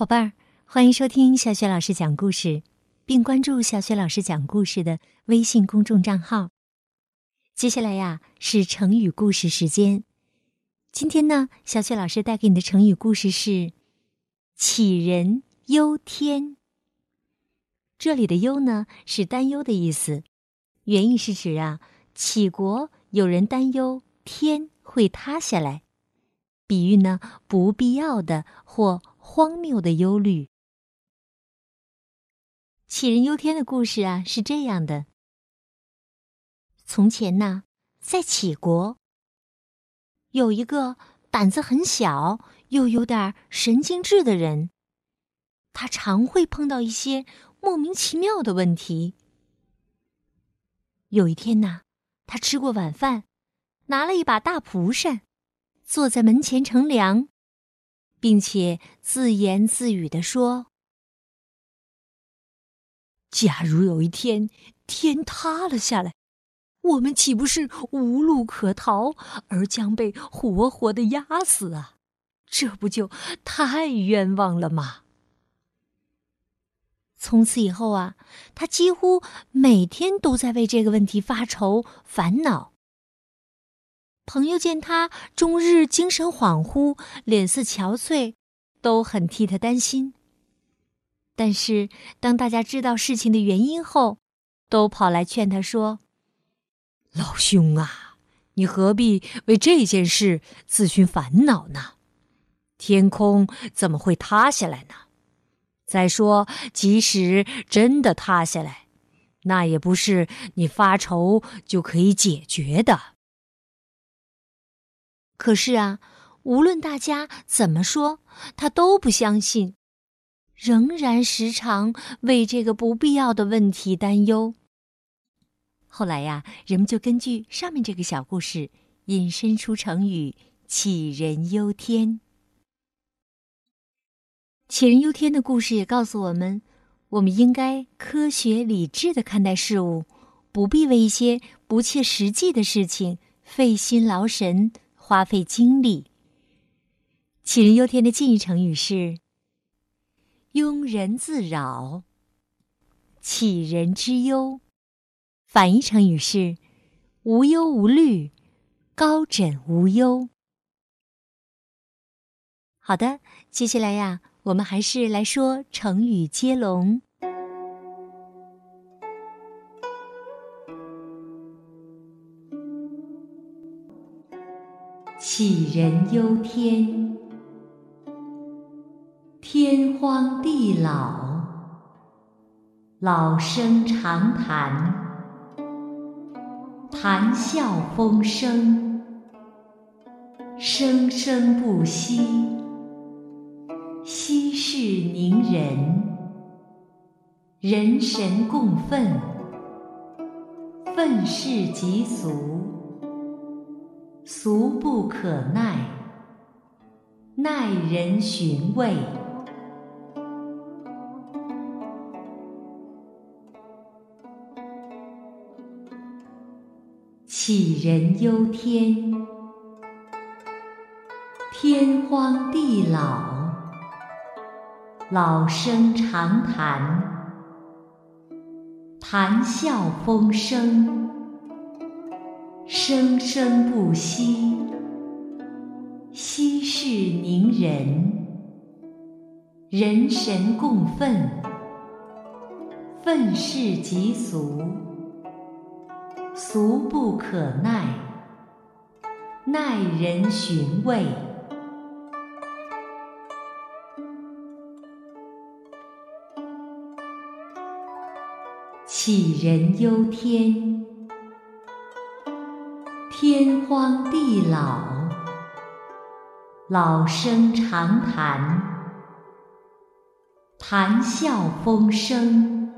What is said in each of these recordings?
宝贝儿，欢迎收听小雪老师讲故事，并关注小雪老师讲故事的微信公众账号。接下来呀是成语故事时间。今天呢，小雪老师带给你的成语故事是“杞人忧天”。这里的“忧”呢是担忧的意思，原意是指啊，杞国有人担忧天会塌下来，比喻呢不必要的或。荒谬的忧虑。杞人忧天的故事啊，是这样的：从前呢，在杞国，有一个胆子很小又有点神经质的人，他常会碰到一些莫名其妙的问题。有一天呢，他吃过晚饭，拿了一把大蒲扇，坐在门前乘凉。并且自言自语地说：“假如有一天天塌了下来，我们岂不是无路可逃，而将被活活的压死啊？这不就太冤枉了吗？”从此以后啊，他几乎每天都在为这个问题发愁烦恼。朋友见他终日精神恍惚，脸色憔悴，都很替他担心。但是当大家知道事情的原因后，都跑来劝他说：“老兄啊，你何必为这件事自寻烦恼呢？天空怎么会塌下来呢？再说，即使真的塌下来，那也不是你发愁就可以解决的。”可是啊，无论大家怎么说，他都不相信，仍然时常为这个不必要的问题担忧。后来呀，人们就根据上面这个小故事，引申出成语“杞人忧天”。杞人忧天的故事也告诉我们，我们应该科学理智的看待事物，不必为一些不切实际的事情费心劳神。花费精力。杞人忧天的近义成语是“庸人自扰”，杞人之忧；反义成语是“无忧无虑”，高枕无忧。好的，接下来呀，我们还是来说成语接龙。杞人忧天，天荒地老，老生常谈，谈笑风生，生生不息，息事宁人，人神共愤，愤世嫉俗。俗不可耐，耐人寻味。杞人忧天，天荒地老，老生常谈，谈笑风生。生生不息，息事宁人，人神共愤，愤世嫉俗，俗不可耐，耐人寻味。杞人忧天。天荒地老，老生常谈，谈笑风生，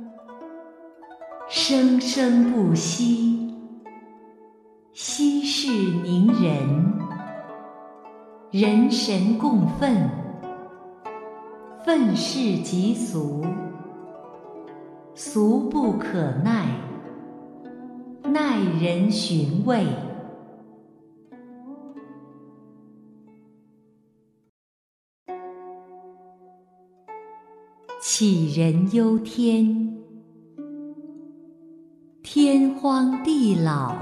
生生不息，息事宁人，人神共愤，愤世嫉俗，俗不可耐，耐人寻味。杞人忧天，天荒地老，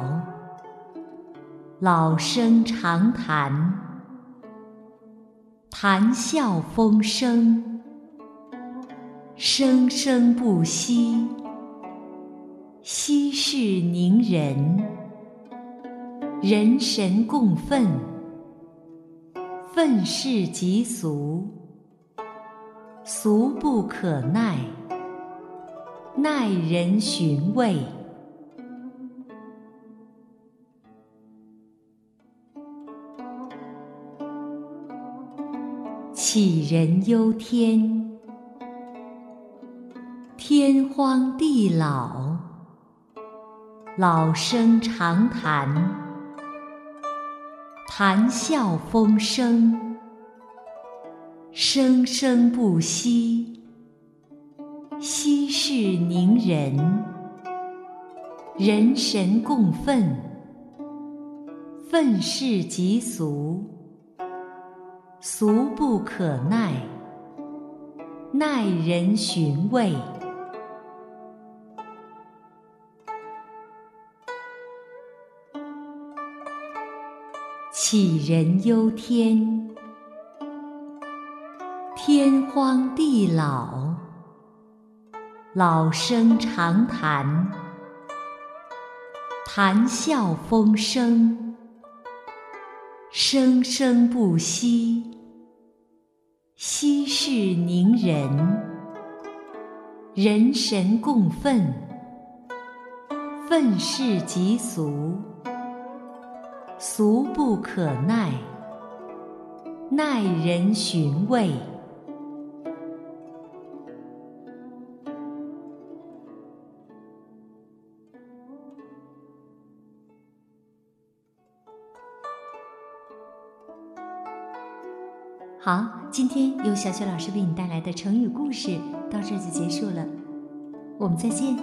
老生常谈，谈笑风生，生生不息，息事宁人，人神共愤，愤世嫉俗。俗不可耐，耐人寻味。杞人忧天，天荒地老，老生常谈，谈笑风生。生生不息，息事宁人，人神共愤，愤世嫉俗，俗不可耐，耐人寻味。杞人忧天。天荒地老，老生常谈，谈笑风生，生生不息，息事宁人，人神共愤，愤世嫉俗，俗不可耐，耐人寻味。好，今天由小雪老师为你带来的成语故事到这就结束了，我们再见。